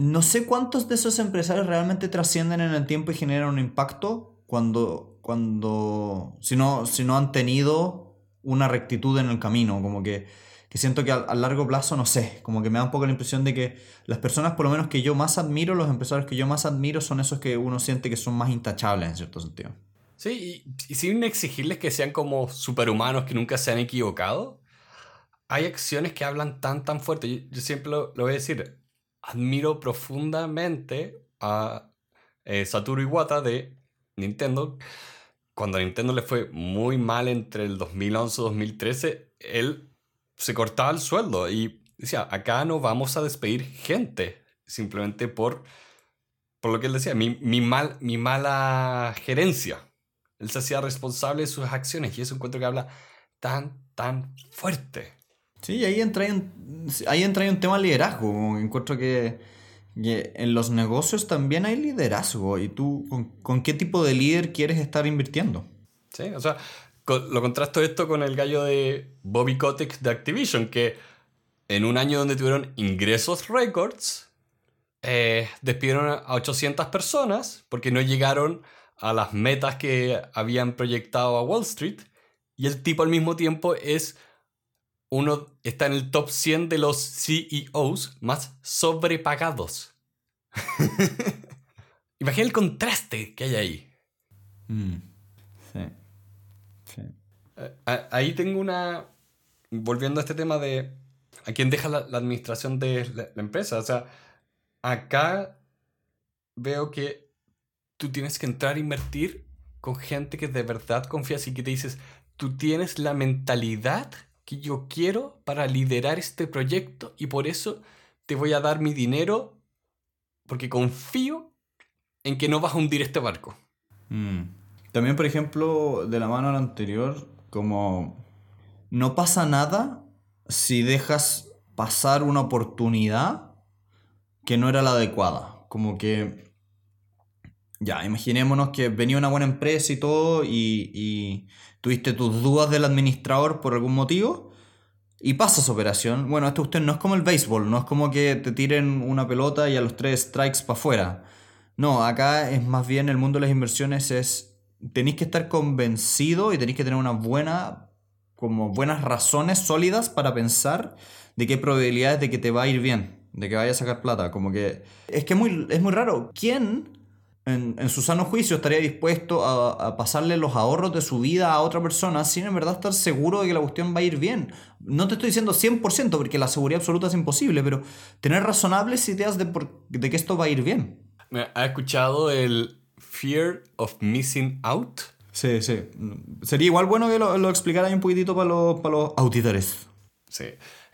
no sé cuántos de esos empresarios realmente trascienden en el tiempo y generan un impacto cuando, cuando si, no, si no han tenido una rectitud en el camino, como que que siento que a, largo plazo, no sé, como que me da un poco la impresión de que las personas por lo menos que yo más admiro, los empresarios que yo más admiro son esos que uno siente que son más intachables en cierto sentido. Sí, y, sin exigirles que sean como superhumanos que nunca se han equivocado, hay acciones que hablan tan, tan fuerte. Yo, siempre lo, voy a decir, admiro profundamente a eh, Satoru Iwata de Nintendo. Cuando a Nintendo le fue muy mal entre el 2011 y 2013, él se cortaba el sueldo y decía, acá no vamos a despedir gente, simplemente por, por lo que él decía, mi, mi, mal, mi mala gerencia. Él se hacía responsable de sus acciones y eso encuentro que habla tan, tan fuerte. Sí, ahí entra un, ahí entra un tema de liderazgo. Encuentro que, en los negocios también hay liderazgo. ¿Y tú con, con, qué tipo de líder quieres estar invirtiendo? Sí, o sea, lo contrasto esto con el gallo de Bobby Kotick de Activision, que en un año donde tuvieron ingresos récords, eh, despidieron a 800 personas porque no llegaron a las metas que habían proyectado a Wall Street. Y el tipo al mismo tiempo es uno, está en el top 100 de los CEOs más sobrepagados. (laughs) Imagina el contraste que hay ahí. Mm, sí. Eh, ahí tengo una. Volviendo a este tema de. ¿A quién deja la, administración de la, empresa? O sea, acá veo que tú tienes que entrar a invertir con gente que de verdad confías y que te dices, tú tienes la mentalidad que yo quiero para liderar este proyecto y por eso te voy a dar mi dinero porque confío en que no vas a hundir este barco. Mm. También, por ejemplo, de la mano anterior, como no pasa nada si dejas pasar una oportunidad que no era la adecuada. Como que, ya, imaginémonos que venía una buena empresa y todo y, tuviste tus dudas del administrador por algún motivo y pasas operación. Bueno, esto usted no es como el béisbol, no es como que te tiren una pelota y a los tres strikes para afuera. No, acá es más bien el mundo de las inversiones es tenéis que estar convencido y tenéis que tener una buena, como buenas razones sólidas para pensar de qué probabilidades de que te va a ir bien, de que vaya a sacar plata. Como que es que muy, es muy raro. ¿Quién en, su sano juicio estaría dispuesto a, pasarle los ahorros de su vida a otra persona sin en verdad estar seguro de que la cuestión va a ir bien? No te estoy diciendo 100% porque la seguridad absoluta es imposible, pero tener razonables ideas de, de que esto va a ir bien. ¿Ha escuchado el Fear of Missing Out. Sí, sí. Sería igual bueno que lo, lo explicara un poquitito para los, para los auditores. Sí.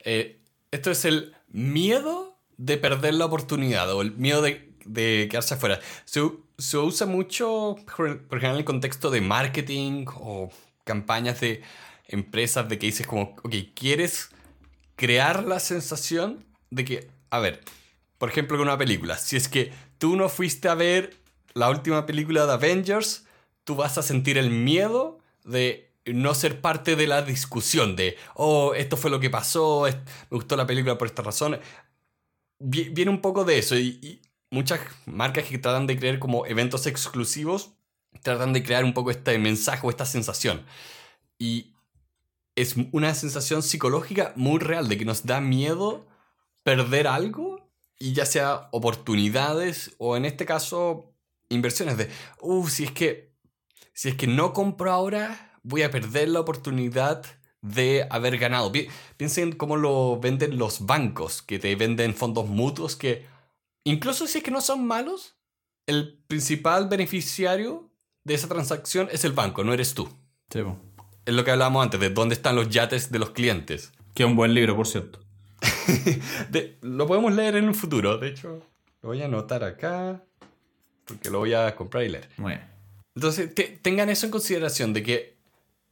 Eh, esto es el miedo de perder la oportunidad o el miedo de, de quedarse afuera. Se, se, usa mucho, por ejemplo, en el contexto de marketing o campañas de empresas de que dices como, ok, quieres crear la sensación de que, a ver, por ejemplo, con una película, si es que tú no fuiste a ver la última película de Avengers, tú vas a sentir el miedo de no ser parte de la discusión de, oh, esto fue lo que pasó, me gustó la película por esta razón. Viene un poco de eso y, muchas marcas que tratan de crear como eventos exclusivos tratan de crear un poco este mensaje o esta sensación. Y es una sensación psicológica muy real de que nos da miedo perder algo y ya sea oportunidades o en este caso inversiones de, uh, si es que, si es que no compro ahora, voy a perder la oportunidad de haber ganado. Piensen cómo lo venden los bancos, que te venden fondos mutuos que, incluso si es que no son malos, el principal beneficiario de esa transacción es el banco, no eres tú. Sí, po. Es lo que hablábamos antes, de dónde están los yates de los clientes. Que es un buen libro, por cierto. (laughs) De- lo podemos leer en un futuro, de hecho, lo voy a anotar acá, porque lo voy a comprar y leer. Muy bien. Entonces, te- tengan eso en consideración, de que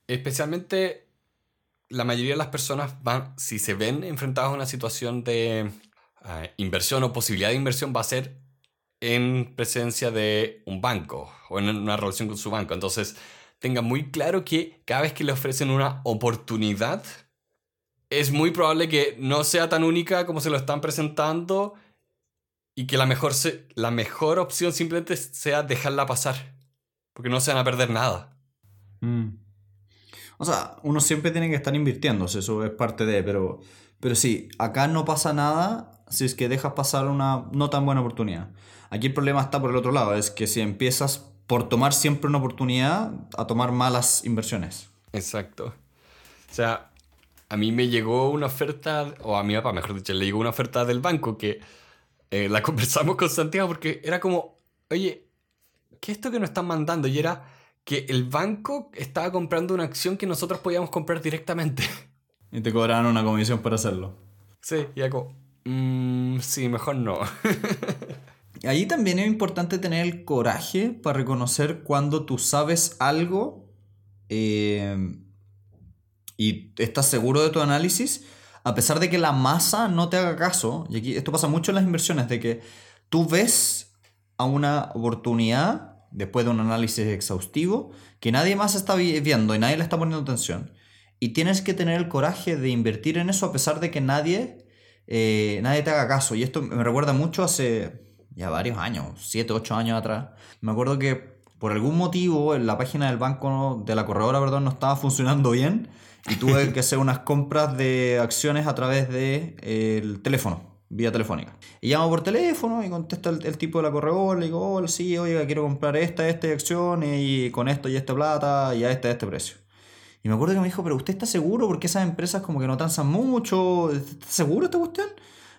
especialmente la mayoría de las personas van, si se ven enfrentados a una situación de ah, inversión o posibilidad de inversión, va a ser en presencia de un banco o en una relación con su banco. Entonces, tengan muy claro que cada vez que le ofrecen una oportunidad, es muy probable que no sea tan única como se lo están presentando y que la mejor, la mejor opción simplemente sea dejarla pasar. Porque no se van a perder nada. Mm. O sea, uno siempre tiene que estar invirtiéndose, eso es parte de, pero, pero sí, acá no pasa nada si es que dejas pasar una no tan buena oportunidad. Aquí el problema está por el otro lado, es que si empiezas por tomar siempre una oportunidad a tomar malas inversiones. Exacto. O sea, a mí me llegó una oferta, o a mi papá, mejor dicho, le llegó una oferta del banco que eh, la (laughs) conversamos con Santiago porque era como, oye, ¿qué es esto que nos están mandando? Y era que el banco estaba comprando una acción que nosotros podíamos comprar directamente. Y te cobrarán una comisión por hacerlo. Sí, y como, "Mm, sí, mejor no. (laughs) Ahí también es importante tener el coraje para reconocer cuando tú sabes algo eh, y estás seguro de tu análisis, a pesar de que la masa no te haga caso. Y aquí esto pasa mucho en las inversiones, de que tú ves a una oportunidad después de un análisis exhaustivo que nadie más está vi- viendo y nadie le está poniendo atención. Y tienes que tener el coraje de invertir en eso a pesar de que nadie, eh, nadie te haga caso. Y esto me recuerda mucho hace ya varios años, 7, 8 años atrás. Me acuerdo que por algún motivo en la página del banco, de la corredora, perdón, no estaba funcionando bien y tuve (laughs) que hacer unas compras de acciones a través del de, el teléfono, vía telefónica. Y llamo por teléfono y contesta el, el tipo de la corredora, le digo, hola, sí, oiga, quiero comprar esta, esta acción y con esto y esta plata y a este, a este precio. Y me acuerdo que me dijo, pero ¿usted está seguro? Porque esas empresas como que no transan mucho. ¿Está seguro esta cuestión?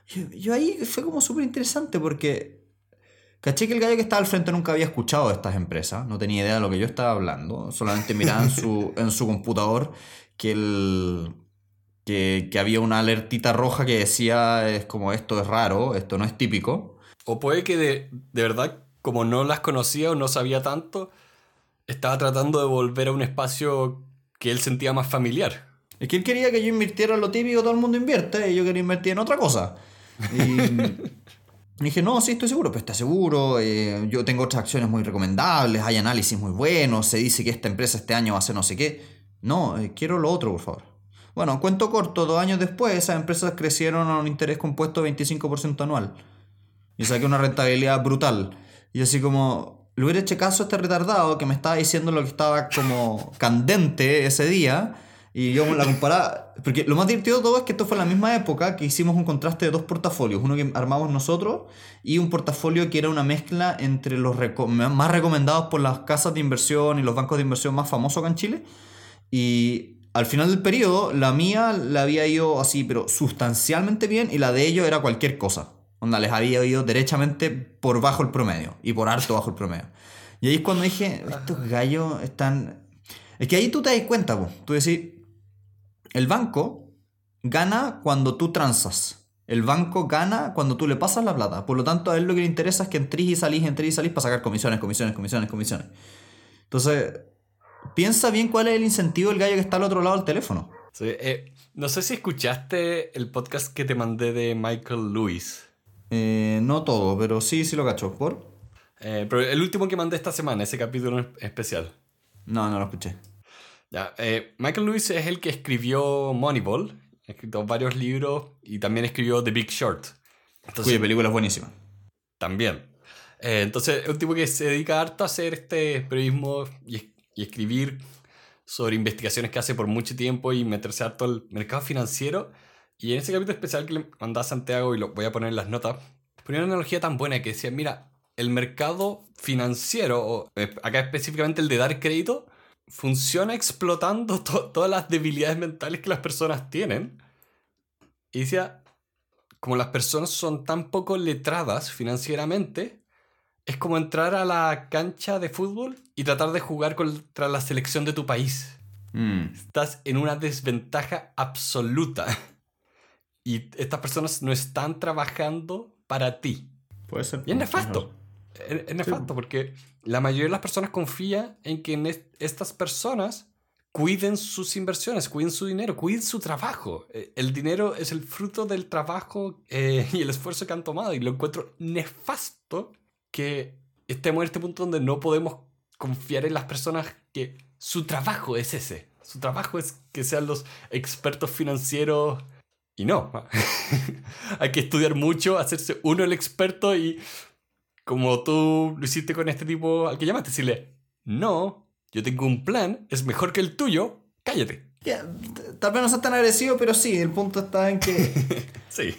Yo, yo ahí fue como súper interesante porque caché que el gallo que estaba al frente nunca había escuchado de estas empresas, no tenía idea de lo que yo estaba hablando, solamente miraba en su, (laughs) en su computador que, el, que, que había una alertita roja que decía, es como esto es raro, esto no es típico. O puede que de, de verdad, como no las conocía o no sabía tanto, estaba tratando de volver a un espacio que él sentía más familiar. Es que él quería que yo invirtiera en lo típico todo el mundo invierte y yo quería invertir en otra cosa. Y (laughs) dije, no, sí, estoy seguro, pero está seguro. eh, yo tengo otras acciones muy recomendables, hay análisis muy buenos, se dice que esta empresa este año va a hacer no sé qué. No, eh, quiero lo otro, por favor. Bueno, cuento corto, dos años después esas empresas crecieron a un interés compuesto de 25% anual. Y saqué una rentabilidad brutal. Y así como, le hubiera hecho caso a este retardado que me estaba diciendo lo que estaba como candente ese día. Y yo la comparaba. Porque lo más divertido de todo es que esto fue en la misma época que hicimos un contraste de dos portafolios. Uno que armamos nosotros y un portafolio que era una mezcla entre los más recomendados por las casas de inversión y los bancos de inversión más famosos acá en Chile. Y al final del periodo, la mía la había ido así, pero sustancialmente bien, y la de ellos era cualquier cosa. Onda, les había ido derechamente por bajo el promedio y por harto bajo el promedio. Y ahí es cuando dije, estos gallos están. Es que ahí tú te das cuenta, po. tú decís, el banco gana cuando tú transas. El banco gana cuando tú le pasas la plata. Por lo tanto, a él lo que le interesa es que entrís y salís, entrís y salís para sacar comisiones, comisiones, comisiones, comisiones. Entonces, piensa bien cuál es el incentivo del gallo que está al otro lado del teléfono. Sí, eh, no sé si escuchaste el podcast que te mandé de Michael Lewis. Eh, no todo, pero sí, sí lo cacho. ¿Por? Eh, pero el último que mandé esta semana, ese capítulo especial. No, no lo escuché. Ya, eh, Michael Lewis es el que escribió Moneyball, ha escrito varios libros y también escribió The Big Short. Entonces, Cuya película es buenísima. También. Eh, entonces, es un tipo que se dedica harto a hacer este periodismo y, y escribir sobre investigaciones que hace por mucho tiempo y meterse harto al mercado financiero. Y en ese capítulo especial que le mandaba a Santiago, y lo voy a poner en las notas, ponía una analogía tan buena que decía, mira, el mercado financiero, o eh, acá específicamente el de dar crédito, funciona explotando (laughs) to- todas las debilidades mentales que las personas tienen. Y decía, como las personas son tan poco letradas financieramente, es como entrar a la cancha de fútbol y tratar de jugar contra la selección de tu país. Mm. Estás en una desventaja absoluta. (laughs) Y estas personas no están trabajando para ti. Puede ser. Y es nefasto. Es, es nefasto porque la mayoría de las personas confía en que en est- estas personas cuiden sus inversiones, cuiden su dinero, cuiden su trabajo. Eh, El dinero es el fruto del trabajo eh, y el esfuerzo que han tomado. Y lo encuentro nefasto que estemos en este punto donde no podemos confiar en las personas que su trabajo es ese. Su trabajo es que sean los expertos financieros. Y no, (laughs) hay que estudiar mucho, hacerse uno el experto y como tú lo hiciste con este tipo al que llamaste, decirle, no, yo tengo un plan, es mejor que el tuyo, cállate. Ya, t- tal vez no seas tan agresivo, pero sí, el punto está en que (laughs) Sí.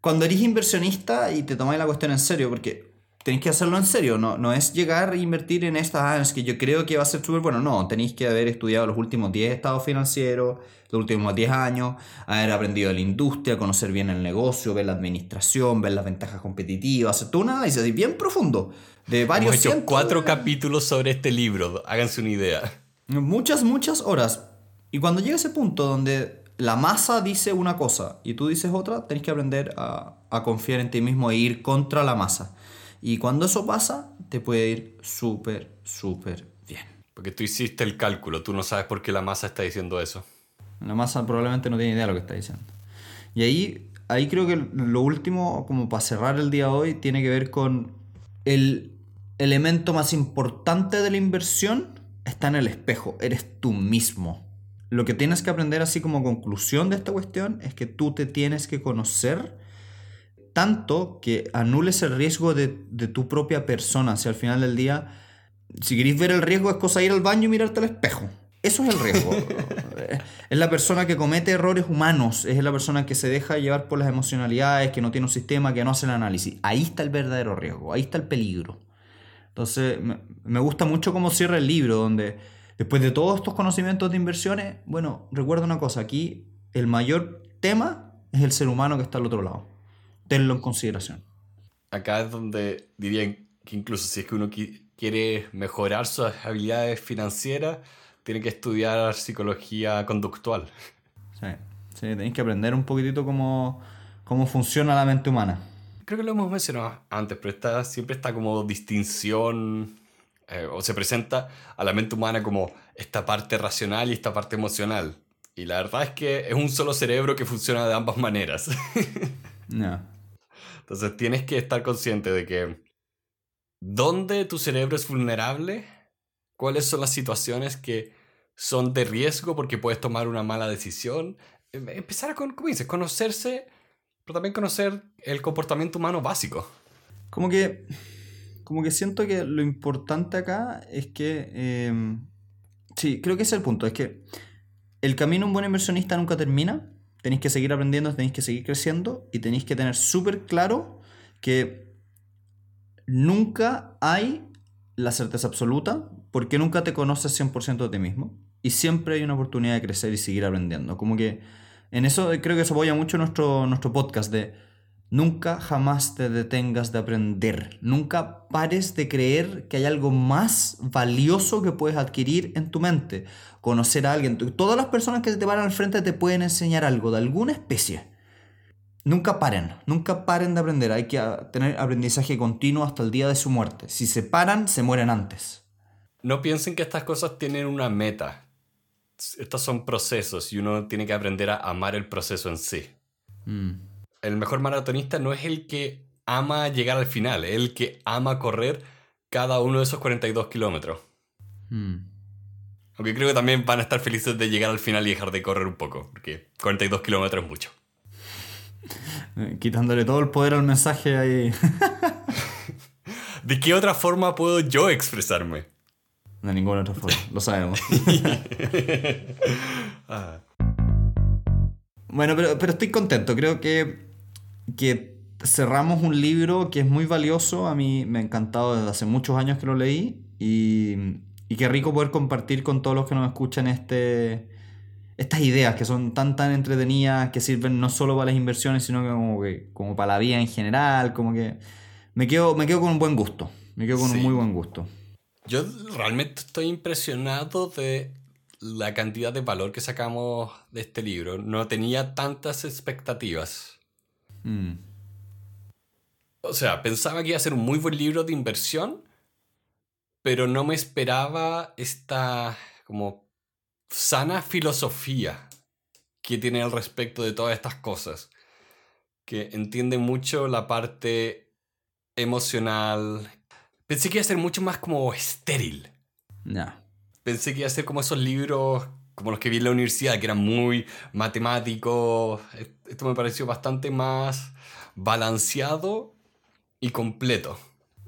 cuando eres inversionista y te tomáis la cuestión en serio, porque tenéis que hacerlo en serio, no, no es llegar a invertir en estas, ah, es que yo creo que va a ser súper bueno, no, tenéis que haber estudiado los últimos 10 estados financieros, los últimos 10 años, haber aprendido de la industria, conocer bien el negocio, ver la administración, ver las ventajas competitivas, hacer todo un análisis bien profundo de varios Hemos hecho cientos cuatro capítulos sobre este libro, háganse una idea. Muchas, muchas horas. Y cuando llega ese punto donde la masa dice una cosa y tú dices otra, tenés que aprender a, a confiar en ti mismo e ir contra la masa. Y cuando eso pasa, te puede ir súper, súper bien. Porque tú hiciste el cálculo, tú no sabes por qué la masa está diciendo eso. La masa probablemente no tiene idea de lo que está diciendo. Y ahí, ahí creo que lo último, como para cerrar el día de hoy, tiene que ver con el elemento más importante de la inversión está en el espejo, eres tú mismo. Lo que tienes que aprender así como conclusión de esta cuestión es que tú te tienes que conocer tanto que anules el riesgo de, de tu propia persona. Si al final del día, si queréis ver el riesgo, es cosa de ir al baño y mirarte al espejo. Eso es el riesgo. (laughs) es la persona que comete errores humanos, es la persona que se deja llevar por las emocionalidades, que no tiene un sistema, que no hace el análisis. Ahí está el verdadero riesgo, ahí está el peligro. Entonces, me, me gusta mucho cómo cierra el libro, donde después de todos estos conocimientos de inversiones, bueno, recuerda una cosa, aquí el mayor tema es el ser humano que está al otro lado. Tenlo en consideración. Acá es donde dirían que incluso si es que uno qui- quiere mejorar sus habilidades financieras, tiene que estudiar psicología conductual. Sí, sí tenéis que aprender un poquitito cómo, cómo funciona la mente humana. Creo que lo hemos mencionado antes, pero está, siempre está como distinción, eh, o se presenta a la mente humana como esta parte racional y esta parte emocional. Y la verdad es que es un solo cerebro que funciona de ambas maneras. (laughs) No. Entonces tienes que estar consciente de que dónde tu cerebro es vulnerable, cuáles son las situaciones que son de riesgo porque puedes tomar una mala decisión. Em- Empezar a, con, como dices, conocerse, pero también conocer el comportamiento humano básico. Como que, como que siento que lo importante acá es que, eh, sí, creo que ese es el punto, es que el camino de un buen inversionista nunca termina, tenéis que seguir aprendiendo, tenéis que seguir creciendo y tenéis que tener súper claro que nunca hay la certeza absoluta porque nunca te conoces 100% de ti mismo y siempre hay una oportunidad de crecer y seguir aprendiendo. Como que en eso creo que se apoya mucho nuestro, nuestro podcast de nunca jamás te detengas de aprender, nunca pares de creer que hay algo más valioso que puedes adquirir en tu mente, conocer a alguien. Todas las personas que se te paran al frente te pueden enseñar algo de alguna especie. Nunca paren, nunca paren de aprender. Hay que ah, tener aprendizaje continuo hasta el día de su muerte. Si se paran, se mueren antes. No piensen que estas cosas tienen una meta. Estos son procesos y uno tiene que aprender a amar el proceso en sí. Mm. El mejor maratonista no es el que ama llegar al final, es el que ama correr cada uno de esos 42 kilómetros. Mm. Aunque creo que también van a estar felices de llegar al final y dejar de correr un poco, porque 42 kilómetros es mucho. (laughs) Quitándole todo el poder al mensaje ahí. (laughs) ¿De qué otra forma puedo yo expresarme? De ninguna otra forma, lo sabemos. (laughs) Ah, Bueno, pero, pero estoy contento. Creo que, que cerramos un libro que es muy valioso. A mí me ha encantado desde hace muchos años que lo leí. Y, y qué rico poder compartir con todos los que nos escuchan este, estas ideas que son tan, tan entretenidas, que sirven no solo para las inversiones, sino que como, que, como para la vida en general. Como que me quedo, me quedo con un buen gusto. Me quedo con Sí. un muy buen gusto. Yo realmente estoy impresionado de la cantidad de valor que sacamos de este libro. No tenía tantas expectativas. Mm. O sea, pensaba que iba a ser un muy buen libro de inversión, pero no me esperaba esta como sana filosofía que tiene al respecto de todas estas cosas. Que entiende mucho la parte emocional. Pensé que iba a ser mucho más como estéril. Ya. Pensé que iba a ser como esos libros como los que vi en la universidad, que eran muy matemáticos. Esto me pareció bastante más balanceado y completo.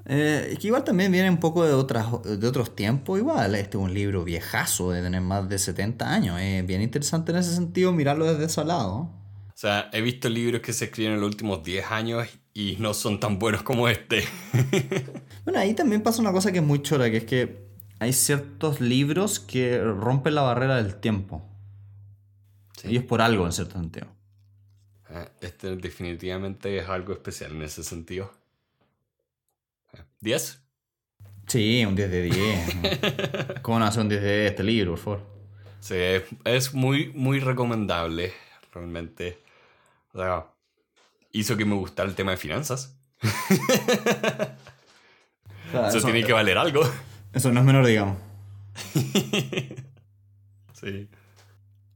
Eh, es que igual también viene un poco de, otras, de otros tiempos. Igual, este es un libro viejazo de tener más de 70 años. Es bien interesante en ese sentido mirarlo desde ese lado. O sea, he visto libros que se escriben en los últimos 10 años y no son tan buenos como este. (laughs) Bueno, ahí también pasa una cosa que es muy chora, que es que hay ciertos libros que rompen la barrera del tiempo. Sí. Y es por algo, en cierto sentido. Ah, Este definitivamente es algo especial en ese sentido. Ah, ¿10? Sí, un 10 de 10. (laughs) ¿Cómo no hacer un 10 de 10 este libro, por favor? Sí, es, es muy, muy recomendable, realmente. O sea, hizo que me gustara el tema de finanzas. (laughs) O sea, Eso eso, tiene que valer algo. Eso no es menor, digamos. (laughs) Sí.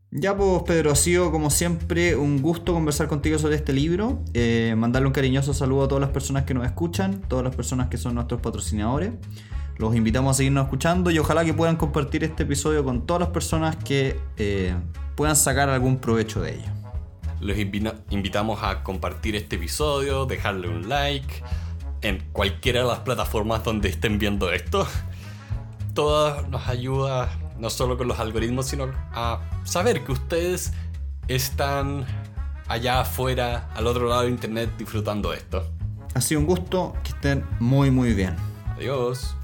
Ya pues Pedro, ha sido como siempre un gusto conversar contigo sobre este libro, eh, mandarle un cariñoso saludo a todas las personas que nos escuchan, todas las personas que son nuestros patrocinadores. Los invitamos a seguirnos escuchando y ojalá que puedan compartir este episodio con todas las personas que eh, puedan sacar algún provecho de ello. Los invitamos a compartir este episodio, dejarle un like en cualquiera de las plataformas donde estén viendo esto. Todo nos ayuda no solo con los algoritmos, sino a saber que ustedes están allá afuera, al otro lado de internet, disfrutando esto. Ha sido un gusto, que estén muy muy bien. Adiós.